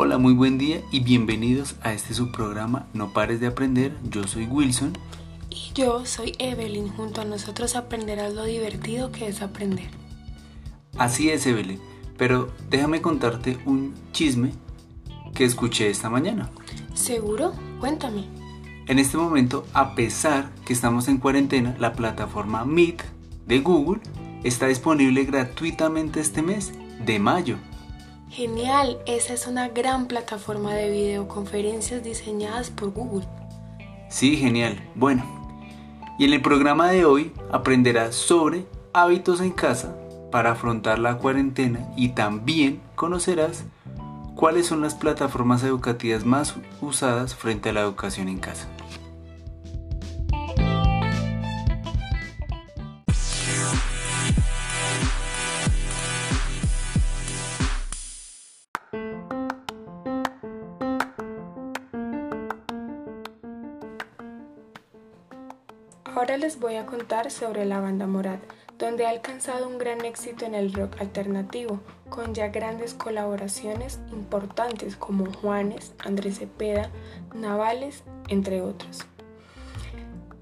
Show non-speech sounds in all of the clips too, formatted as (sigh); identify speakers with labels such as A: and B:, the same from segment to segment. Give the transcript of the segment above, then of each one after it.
A: Hola, muy buen día y bienvenidos a este subprograma No pares de aprender. Yo soy Wilson.
B: Y yo soy Evelyn. Junto a nosotros aprenderás lo divertido que es aprender.
A: Así es, Evelyn. Pero déjame contarte un chisme que escuché esta mañana.
B: ¿Seguro? Cuéntame.
A: En este momento, a pesar que estamos en cuarentena, la plataforma Meet de Google está disponible gratuitamente este mes de mayo.
B: Genial, esa es una gran plataforma de videoconferencias diseñadas por Google.
A: Sí, genial. Bueno, y en el programa de hoy aprenderás sobre hábitos en casa para afrontar la cuarentena y también conocerás cuáles son las plataformas educativas más usadas frente a la educación en casa.
B: Ahora les voy a contar sobre la banda Morat, donde ha alcanzado un gran éxito en el rock alternativo, con ya grandes colaboraciones importantes como Juanes, Andrés Cepeda, Navales, entre otros.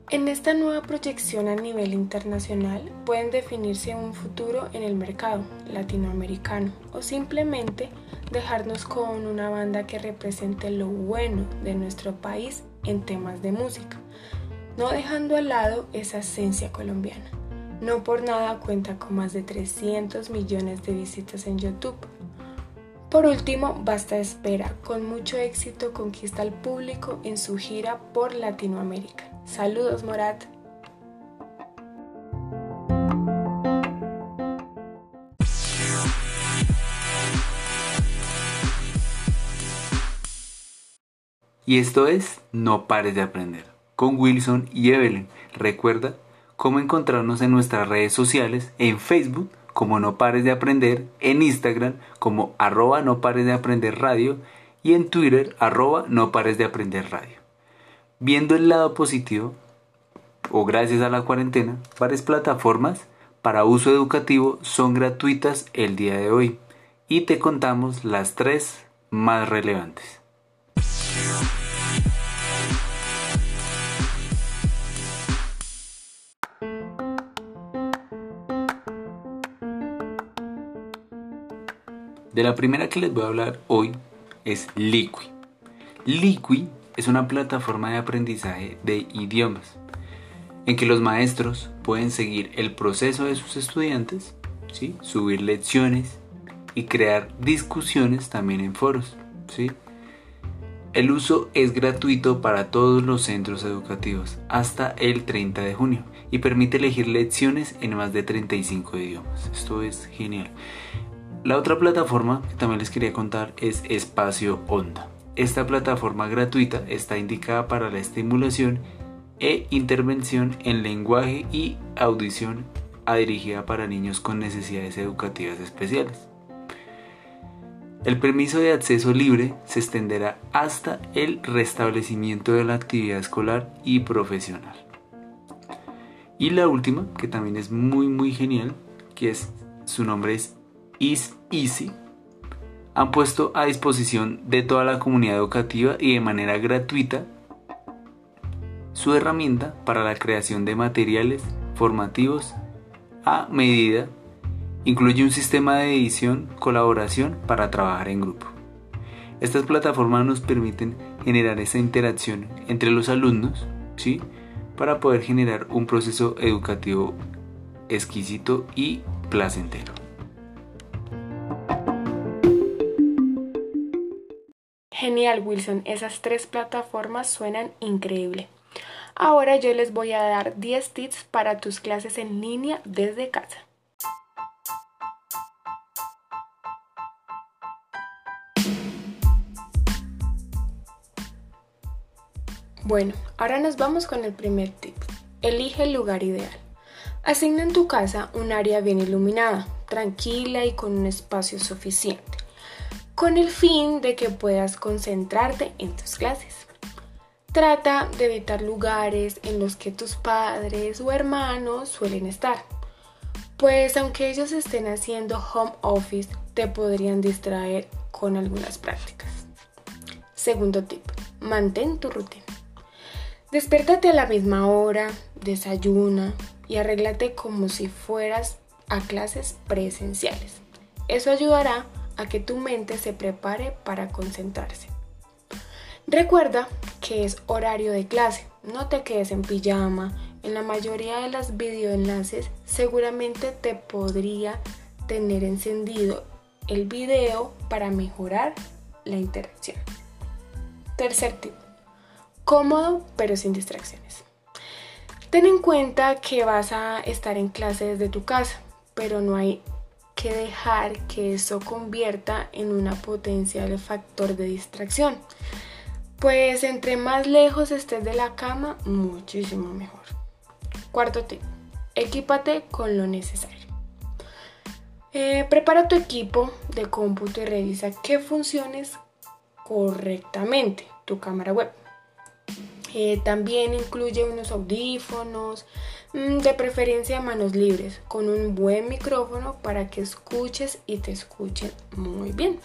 B: En esta nueva proyección a nivel internacional pueden definirse un futuro en el mercado latinoamericano o simplemente dejarnos con una banda que represente lo bueno de nuestro país en temas de música no dejando al lado esa esencia colombiana. No por nada cuenta con más de 300 millones de visitas en YouTube. Por último, Basta Espera, con mucho éxito conquista al público en su gira por Latinoamérica. Saludos, Morat.
A: Y esto es No pares de aprender con Wilson y Evelyn. Recuerda cómo encontrarnos en nuestras redes sociales, en Facebook como No Pares de Aprender, en Instagram como arroba No Pares de Aprender Radio y en Twitter arroba No Pares de Aprender Radio. Viendo el lado positivo, o gracias a la cuarentena, varias plataformas para uso educativo son gratuitas el día de hoy y te contamos las tres más relevantes. De la primera que les voy a hablar hoy es Liqui. Liqui es una plataforma de aprendizaje de idiomas en que los maestros pueden seguir el proceso de sus estudiantes, subir lecciones y crear discusiones también en foros. El uso es gratuito para todos los centros educativos hasta el 30 de junio y permite elegir lecciones en más de 35 idiomas. Esto es genial. La otra plataforma que también les quería contar es Espacio Onda. Esta plataforma gratuita está indicada para la estimulación e intervención en lenguaje y audición dirigida para niños con necesidades educativas especiales. El permiso de acceso libre se extenderá hasta el restablecimiento de la actividad escolar y profesional. Y la última, que también es muy muy genial, que es su nombre es Is Easy han puesto a disposición de toda la comunidad educativa y de manera gratuita su herramienta para la creación de materiales formativos a medida. Incluye un sistema de edición, colaboración para trabajar en grupo. Estas plataformas nos permiten generar esa interacción entre los alumnos, ¿sí? Para poder generar un proceso educativo exquisito y placentero.
B: Genial, Wilson. Esas tres plataformas suenan increíble. Ahora yo les voy a dar 10 tips para tus clases en línea desde casa. Bueno, ahora nos vamos con el primer tip. Elige el lugar ideal. Asigna en tu casa un área bien iluminada, tranquila y con un espacio suficiente con el fin de que puedas concentrarte en tus clases. Trata de evitar lugares en los que tus padres o hermanos suelen estar, pues aunque ellos estén haciendo home office, te podrían distraer con algunas prácticas. Segundo tip, mantén tu rutina. Despiértate a la misma hora, desayuna y arréglate como si fueras a clases presenciales. Eso ayudará a que tu mente se prepare para concentrarse. Recuerda que es horario de clase, no te quedes en pijama. En la mayoría de las videoenlaces seguramente te podría tener encendido el video para mejorar la interacción. Tercer tip. Cómodo pero sin distracciones. Ten en cuenta que vas a estar en clase desde tu casa, pero no hay que dejar que eso convierta en una potencial factor de distracción. Pues entre más lejos estés de la cama, muchísimo mejor. Cuarto tip. Equípate con lo necesario. Eh, prepara tu equipo de cómputo y revisa qué funciones correctamente tu cámara web. Eh, también incluye unos audífonos, de preferencia manos libres, con un buen micrófono para que escuches y te escuchen muy bien.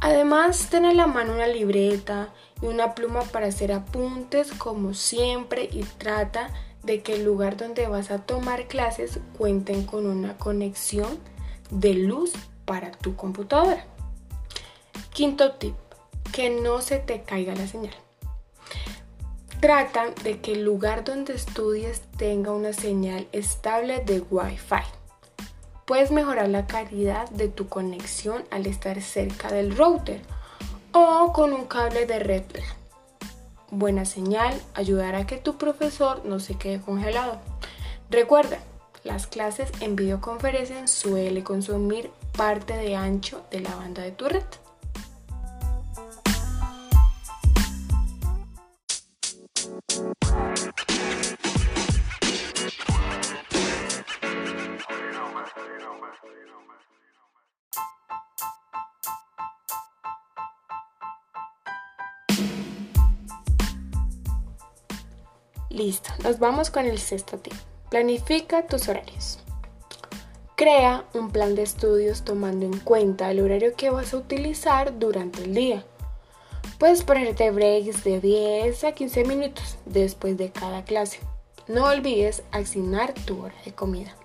B: Además, ten a la mano una libreta y una pluma para hacer apuntes como siempre y trata de que el lugar donde vas a tomar clases cuenten con una conexión de luz para tu computadora. Quinto tip, que no se te caiga la señal. Trata de que el lugar donde estudies tenga una señal estable de Wi-Fi. Puedes mejorar la calidad de tu conexión al estar cerca del router o con un cable de red. Buena señal ayudará a que tu profesor no se quede congelado. Recuerda, las clases en videoconferencia suele consumir parte de ancho de la banda de tu red. Nos vamos con el sexto tip. Planifica tus horarios. Crea un plan de estudios tomando en cuenta el horario que vas a utilizar durante el día. Puedes ponerte breaks de 10 a 15 minutos después de cada clase. No olvides asignar tu hora de comida.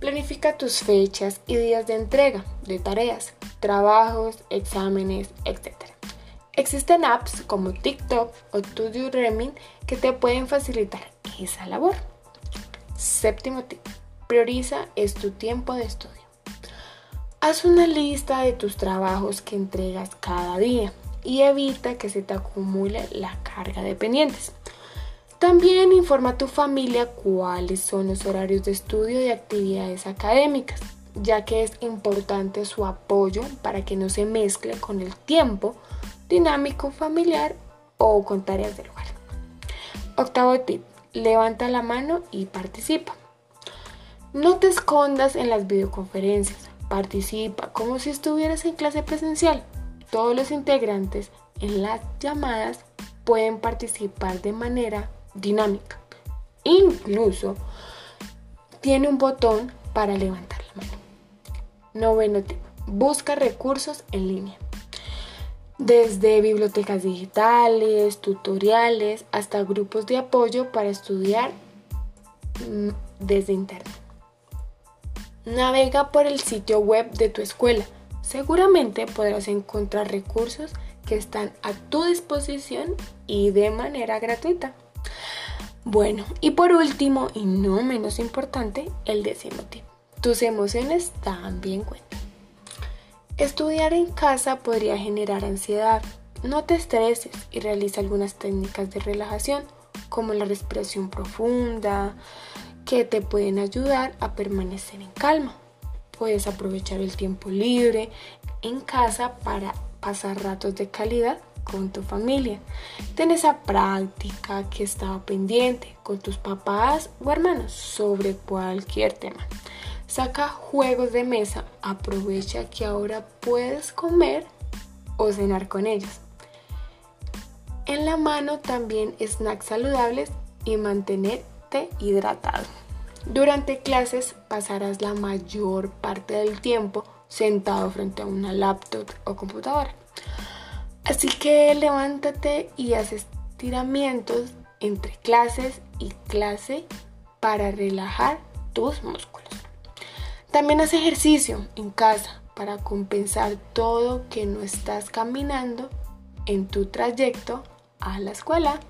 B: Planifica tus fechas y días de entrega de tareas, trabajos, exámenes, etc. Existen apps como TikTok o To Reming que te pueden facilitar esa labor. Séptimo tip. Prioriza es tu tiempo de estudio. Haz una lista de tus trabajos que entregas cada día y evita que se te acumule la carga de pendientes. También informa a tu familia cuáles son los horarios de estudio y actividades académicas, ya que es importante su apoyo para que no se mezcle con el tiempo dinámico familiar o con tareas del hogar. Octavo tip, levanta la mano y participa. No te escondas en las videoconferencias, participa como si estuvieras en clase presencial. Todos los integrantes en las llamadas pueden participar de manera dinámica. Incluso tiene un botón para levantar la mano. Noveno tip, busca recursos en línea desde bibliotecas digitales, tutoriales, hasta grupos de apoyo para estudiar mm, desde internet. Navega por el sitio web de tu escuela. Seguramente podrás encontrar recursos que están a tu disposición y de manera gratuita. Bueno, y por último, y no menos importante, el décimo tip. Tus emociones también cuentan. Estudiar en casa podría generar ansiedad. No te estreses y realiza algunas técnicas de relajación como la respiración profunda que te pueden ayudar a permanecer en calma. Puedes aprovechar el tiempo libre en casa para pasar ratos de calidad con tu familia. Ten esa práctica que estaba pendiente con tus papás o hermanos sobre cualquier tema. Saca juegos de mesa, aprovecha que ahora puedes comer o cenar con ellos. En la mano también snacks saludables y mantenerte hidratado. Durante clases pasarás la mayor parte del tiempo sentado frente a una laptop o computadora. Así que levántate y haz estiramientos entre clases y clase para relajar tus músculos. También haz ejercicio en casa para compensar todo que no estás caminando en tu trayecto a la escuela.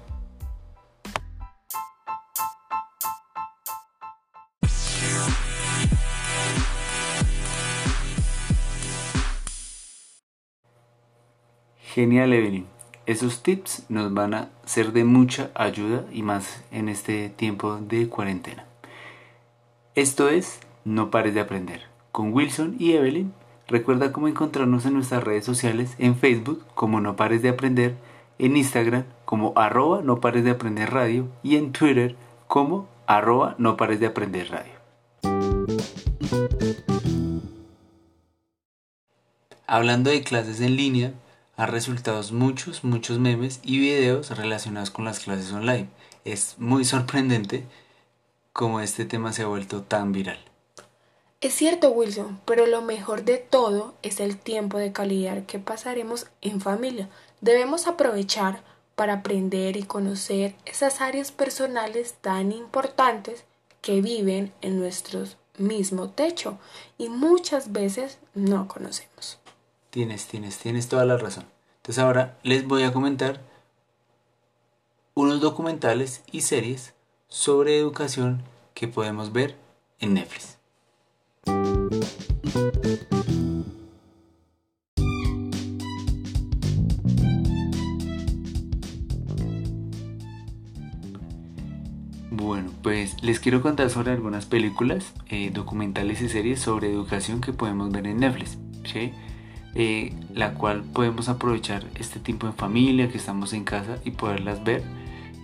A: Genial Evelyn. Esos tips nos van a ser de mucha ayuda y más en este tiempo de cuarentena. Esto es No pares de aprender. Con Wilson y Evelyn, recuerda cómo encontrarnos en nuestras redes sociales, en Facebook como No pares de aprender, en Instagram como arroba No pares de aprender radio y en Twitter como arroba No pares de aprender radio. Hablando de clases en línea, ha resultado muchos, muchos memes y videos relacionados con las clases online. Es muy sorprendente cómo este tema se ha vuelto tan viral.
B: Es cierto, Wilson, pero lo mejor de todo es el tiempo de calidad que pasaremos en familia. Debemos aprovechar para aprender y conocer esas áreas personales tan importantes que viven en nuestro mismo techo y muchas veces no conocemos.
A: Tienes, tienes, tienes toda la razón. Entonces ahora les voy a comentar unos documentales y series sobre educación que podemos ver en Netflix. Les quiero contar sobre algunas películas, eh, documentales y series sobre educación que podemos ver en Netflix. Eh, la cual podemos aprovechar este tiempo en familia, que estamos en casa y poderlas ver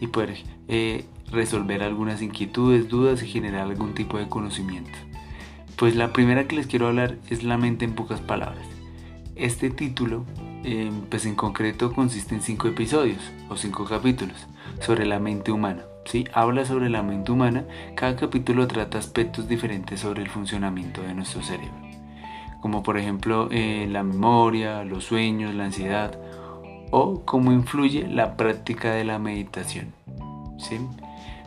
A: y poder eh, resolver algunas inquietudes, dudas y generar algún tipo de conocimiento. Pues la primera que les quiero hablar es La mente en pocas palabras. Este título, eh, pues en concreto consiste en cinco episodios o cinco capítulos sobre la mente humana. ¿Sí? Habla sobre la mente humana, cada capítulo trata aspectos diferentes sobre el funcionamiento de nuestro cerebro como por ejemplo eh, la memoria, los sueños, la ansiedad o cómo influye la práctica de la meditación. ¿sí?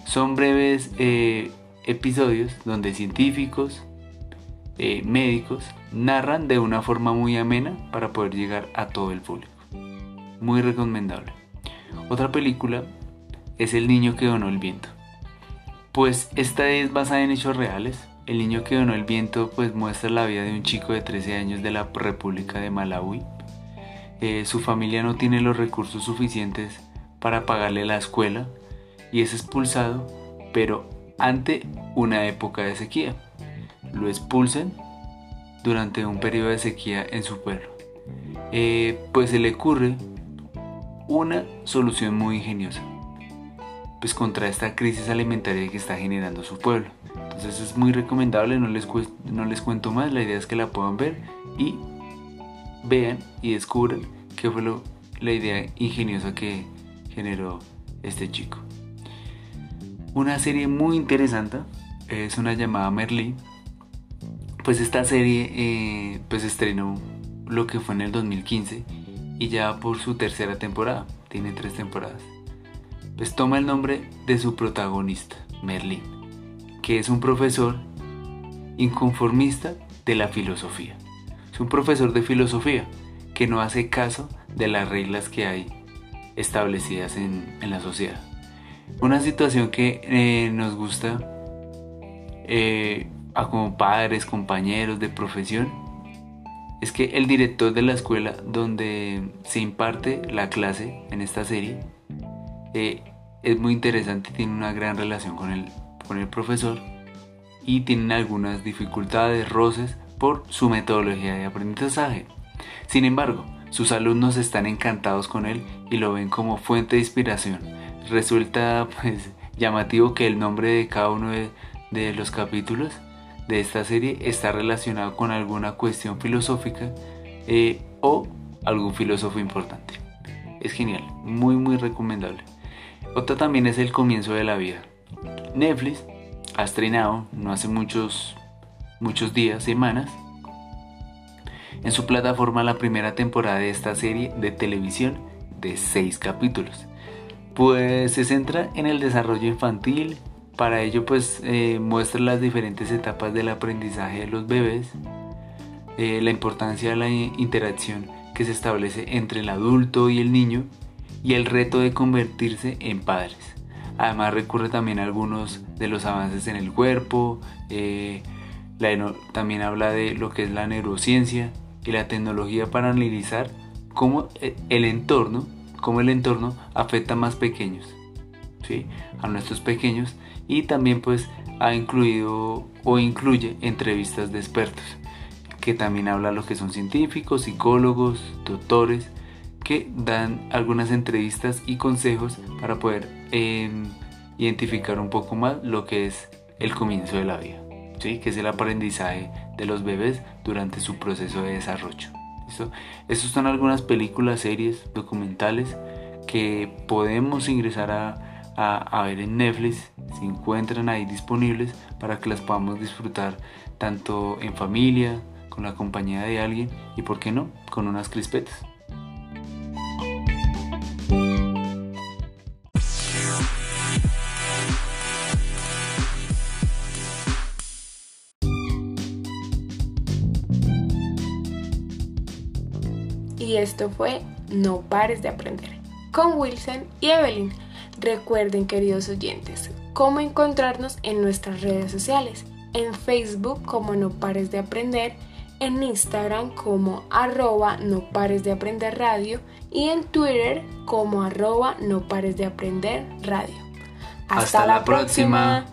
A: Son breves eh, episodios donde científicos, eh, médicos narran de una forma muy amena para poder llegar a todo el público. Muy recomendable. Otra película es El niño que donó el viento. Pues esta es basada en hechos reales el niño que donó el viento pues muestra la vida de un chico de 13 años de la República de Malawi. Eh, su familia no tiene los recursos suficientes para pagarle la escuela y es expulsado, pero ante una época de sequía. Lo expulsan durante un periodo de sequía en su pueblo. Eh, pues se le ocurre una solución muy ingeniosa, pues contra esta crisis alimentaria que está generando su pueblo. Entonces es muy recomendable, no les, no les cuento más, la idea es que la puedan ver y vean y descubran qué fue la idea ingeniosa que generó este chico. Una serie muy interesante es una llamada Merlí. Pues esta serie eh, pues estrenó lo que fue en el 2015 y ya por su tercera temporada, tiene tres temporadas. Pues toma el nombre de su protagonista, Merlín que es un profesor inconformista de la filosofía. Es un profesor de filosofía que no hace caso de las reglas que hay establecidas en, la sociedad. Una situación que eh, nos gusta eh, a como padres, compañeros de profesión, es que el director de la escuela donde se imparte la clase en esta serie eh, es muy interesante, tiene una gran relación con el con el profesor y tienen algunas dificultades, roces por su metodología de aprendizaje. Sin embargo, sus alumnos están encantados con él y lo ven como fuente de inspiración. Resulta (laughs) pues llamativo que el nombre de cada uno de, los capítulos de esta serie está relacionado con alguna cuestión filosófica eh, o algún filósofo importante. Es genial, muy muy recomendable. Otra también es el comienzo de la vida. Netflix ha estrenado no hace muchos, muchos días, semanas, en su plataforma la primera temporada de esta serie de televisión de 6 capítulos. Pues se centra en el desarrollo infantil, para ello pues eh, muestra las diferentes etapas del aprendizaje de los bebés, eh, la importancia de la interacción que se establece entre el adulto y el niño y el reto de convertirse en padres. Además recurre también a algunos de los avances en el cuerpo, eh, también habla de lo que es la neurociencia y la tecnología para analizar cómo eh, el entorno, cómo el entorno afecta a más pequeños, ¿sí? a nuestros pequeños y también pues ha incluido o incluye entrevistas de expertos que también habla lo que son científicos, psicólogos, doctores que dan algunas entrevistas y consejos para poder em, identificar un poco más lo que es el comienzo de la vida, ¿sí? que es el aprendizaje de los bebés durante su proceso de desarrollo. ¿listo? Estas son algunas películas, series, documentales que podemos ingresar a, a, ver en Netflix, se encuentran ahí disponibles para que las podamos disfrutar tanto en familia, con la compañía de alguien y, por qué no, con unas crispetas.
B: Y esto fue No pares de aprender con Wilson y Evelyn. Recuerden, queridos oyentes, cómo encontrarnos en nuestras redes sociales. En Facebook como No pares de aprender, en Instagram como arroba no pares de aprender radio y en Twitter como arroba no pares de aprender radio.
A: Hasta, la, próxima.